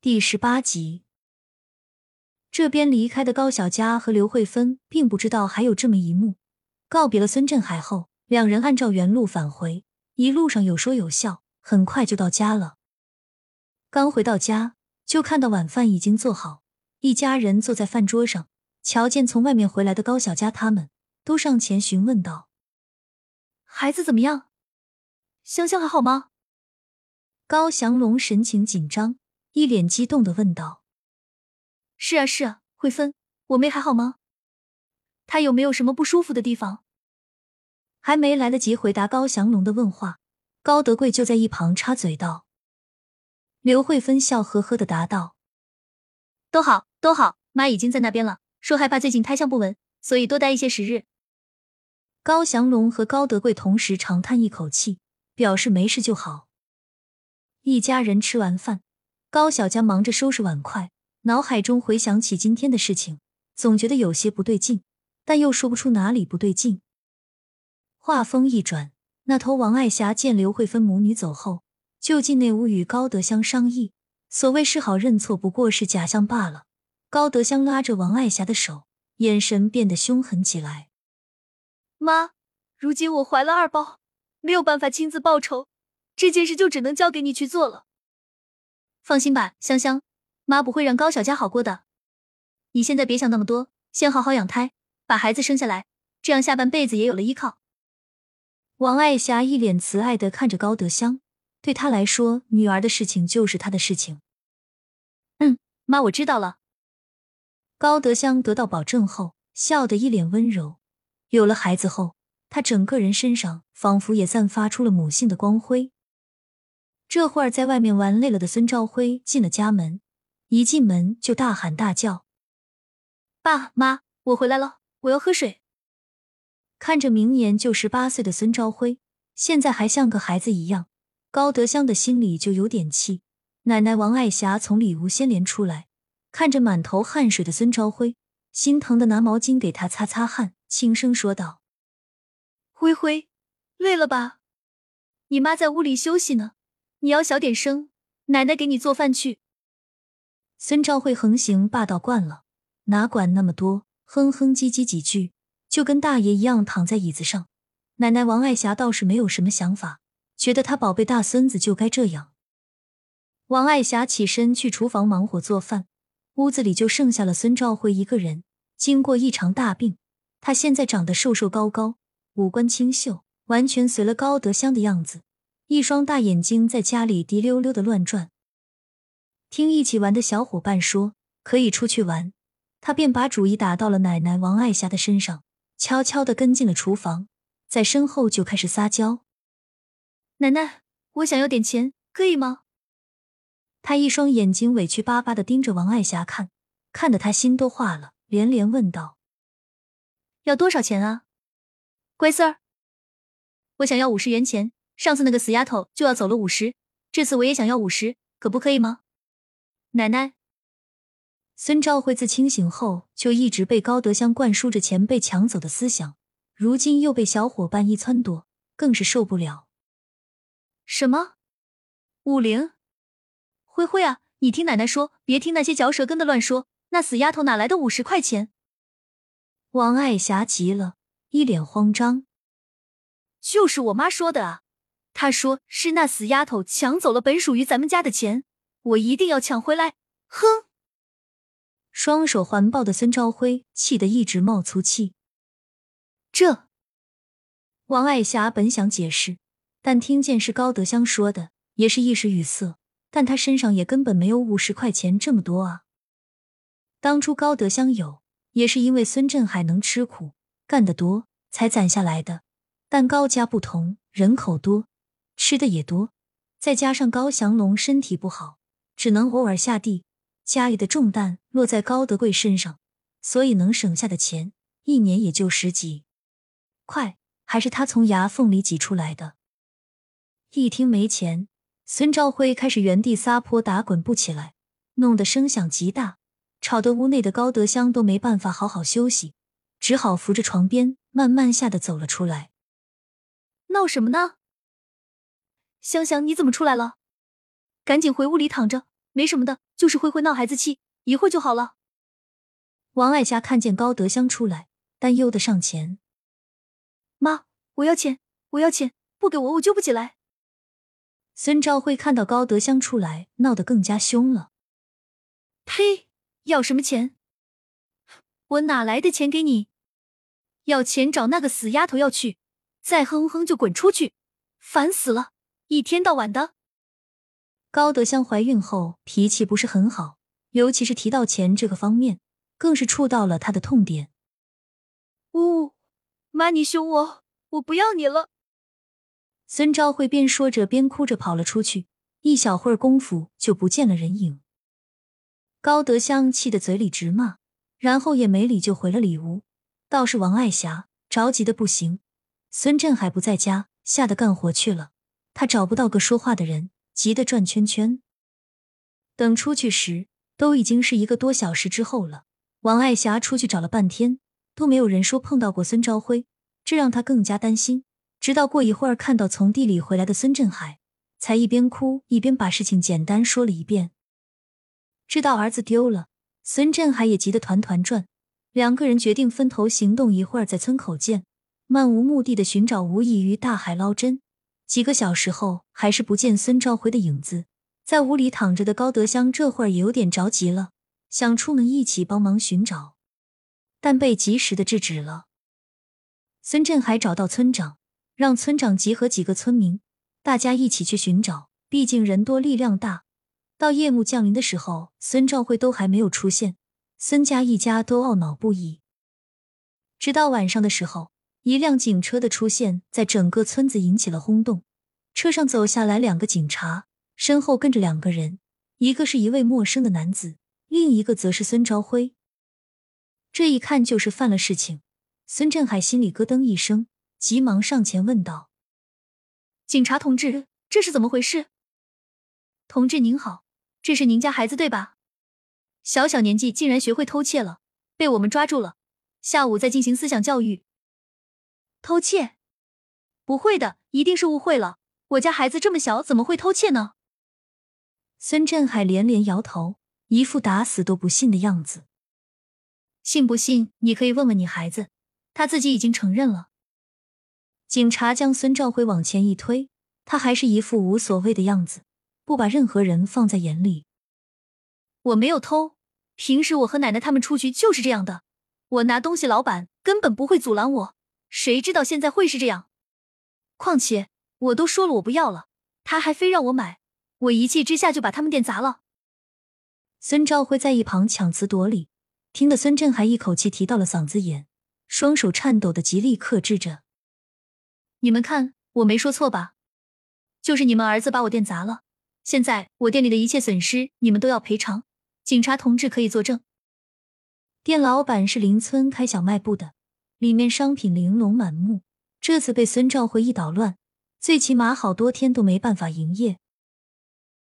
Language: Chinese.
第十八集。这边离开的高小佳和刘慧芬并不知道还有这么一幕。告别了孙振海后，两人按照原路返回，一路上有说有笑，很快就到家了。刚回到家，就看到晚饭已经做好，一家人坐在饭桌上。瞧见从外面回来的高小佳，他们都上前询问道：“孩子怎么样？香香还好吗？”高祥龙神情紧张，一脸激动的问道。是啊是啊，慧芬，我妹还好吗？她有没有什么不舒服的地方？还没来得及回答高祥龙的问话，高德贵就在一旁插嘴道：“刘慧芬笑呵呵的答道：都好，都好，妈已经在那边了，说害怕最近胎相不稳，所以多待一些时日。”高祥龙和高德贵同时长叹一口气，表示没事就好。一家人吃完饭，高小佳忙着收拾碗筷。脑海中回想起今天的事情，总觉得有些不对劲，但又说不出哪里不对劲。话锋一转，那头王爱霞见刘慧芬母女走后，就进内屋与高德香商议。所谓示好认错，不过是假象罢了。高德香拉着王爱霞的手，眼神变得凶狠起来。妈，如今我怀了二宝，没有办法亲自报仇，这件事就只能交给你去做了。放心吧，香香。妈不会让高小佳好过的，你现在别想那么多，先好好养胎，把孩子生下来，这样下半辈子也有了依靠。王爱霞一脸慈爱的看着高德香，对她来说，女儿的事情就是她的事情。嗯，妈，我知道了。高德香得到保证后，笑得一脸温柔。有了孩子后，她整个人身上仿佛也散发出了母性的光辉。这会儿在外面玩累了的孙朝辉进了家门。一进门就大喊大叫：“爸妈，我回来了，我要喝水。”看着明年就十八岁的孙朝辉，现在还像个孩子一样，高德香的心里就有点气。奶奶王爱霞从里屋先连出来，看着满头汗水的孙朝辉，心疼的拿毛巾给他擦擦汗，轻声说道：“辉辉，累了吧？你妈在屋里休息呢，你要小点声，奶奶给你做饭去。”孙兆慧横行霸道惯了，哪管那么多，哼哼唧唧几句，就跟大爷一样躺在椅子上。奶奶王爱霞倒是没有什么想法，觉得他宝贝大孙子就该这样。王爱霞起身去厨房忙活做饭，屋子里就剩下了孙兆辉一个人。经过一场大病，他现在长得瘦瘦高高，五官清秀，完全随了高德香的样子，一双大眼睛在家里滴溜溜的乱转。听一起玩的小伙伴说可以出去玩，他便把主意打到了奶奶王爱霞的身上，悄悄的跟进了厨房，在身后就开始撒娇：“奶奶，我想要点钱，可以吗？”他一双眼睛委屈巴巴的盯着王爱霞看，看得他心都化了，连连问道：“要多少钱啊，乖孙儿？我想要五十元钱，上次那个死丫头就要走了五十，这次我也想要五十，可不可以吗？”奶奶，孙兆慧自清醒后就一直被高德香灌输着钱被抢走的思想，如今又被小伙伴一撺掇，更是受不了。什么？五零？灰灰啊，你听奶奶说，别听那些嚼舌根的乱说，那死丫头哪来的五十块钱？王爱霞急了，一脸慌张。就是我妈说的啊，他说是那死丫头抢走了本属于咱们家的钱。我一定要抢回来！哼！双手环抱的孙朝辉气得一直冒粗气。这王爱霞本想解释，但听见是高德香说的，也是一时语塞。但他身上也根本没有五十块钱这么多啊！当初高德香有，也是因为孙振海能吃苦，干得多，才攒下来的。但高家不同，人口多，吃的也多，再加上高祥龙身体不好。只能偶尔下地，家里的重担落在高德贵身上，所以能省下的钱一年也就十几块，还是他从牙缝里挤出来的。一听没钱，孙兆辉开始原地撒泼打滚不起来，弄得声响极大，吵得屋内的高德香都没办法好好休息，只好扶着床边慢慢下的走了出来。闹什么呢？香香，你怎么出来了？赶紧回屋里躺着。没什么的，就是灰灰闹孩子气，一会儿就好了。王爱霞看见高德香出来，担忧的上前：“妈，我要钱，我要钱，不给我我就不起来。”孙兆辉看到高德香出来，闹得更加凶了：“呸！要什么钱？我哪来的钱给你？要钱找那个死丫头要去，再哼哼就滚出去！烦死了，一天到晚的。”高德香怀孕后脾气不是很好，尤其是提到钱这个方面。更是触到了他的痛点。呜，妈，你凶我，我不要你了。孙昭慧边说着边哭着跑了出去，一小会儿功夫就不见了人影。高德香气得嘴里直骂，然后也没理就回了里屋。倒是王爱霞着急的不行，孙振海不在家，吓得干活去了。他找不到个说话的人，急得转圈圈。等出去时，都已经是一个多小时之后了。王爱霞出去找了半天，都没有人说碰到过孙朝辉，这让她更加担心。直到过一会儿看到从地里回来的孙振海，才一边哭一边把事情简单说了一遍。知道儿子丢了，孙振海也急得团团转。两个人决定分头行动，一会儿在村口见，漫无目的的寻找，无异于大海捞针。几个小时后，还是不见孙兆辉的影子。在屋里躺着的高德香这会儿也有点着急了。想出门一起帮忙寻找，但被及时的制止了。孙振海找到村长，让村长集合几个村民，大家一起去寻找。毕竟人多力量大。到夜幕降临的时候，孙兆辉都还没有出现，孙家一家都懊恼不已。直到晚上的时候，一辆警车的出现在整个村子引起了轰动。车上走下来两个警察，身后跟着两个人，一个是一位陌生的男子。另一个则是孙朝辉，这一看就是犯了事情。孙振海心里咯噔一声，急忙上前问道：“警察同志，这是怎么回事？”“同志您好，这是您家孩子对吧？小小年纪竟然学会偷窃了，被我们抓住了，下午再进行思想教育。”“偷窃？不会的，一定是误会了。我家孩子这么小，怎么会偷窃呢？”孙振海连连摇头。一副打死都不信的样子，信不信？你可以问问你孩子，他自己已经承认了。警察将孙兆辉往前一推，他还是一副无所谓的样子，不把任何人放在眼里。我没有偷，平时我和奶奶他们出去就是这样的。我拿东西，老板根本不会阻拦我，谁知道现在会是这样？况且我都说了我不要了，他还非让我买，我一气之下就把他们店砸了。孙兆辉在一旁强词夺理，听得孙振海一口气提到了嗓子眼，双手颤抖的极力克制着。你们看，我没说错吧？就是你们儿子把我店砸了，现在我店里的一切损失你们都要赔偿。警察同志可以作证。店老板是邻村开小卖部的，里面商品玲珑满目，这次被孙兆辉一捣乱，最起码好多天都没办法营业。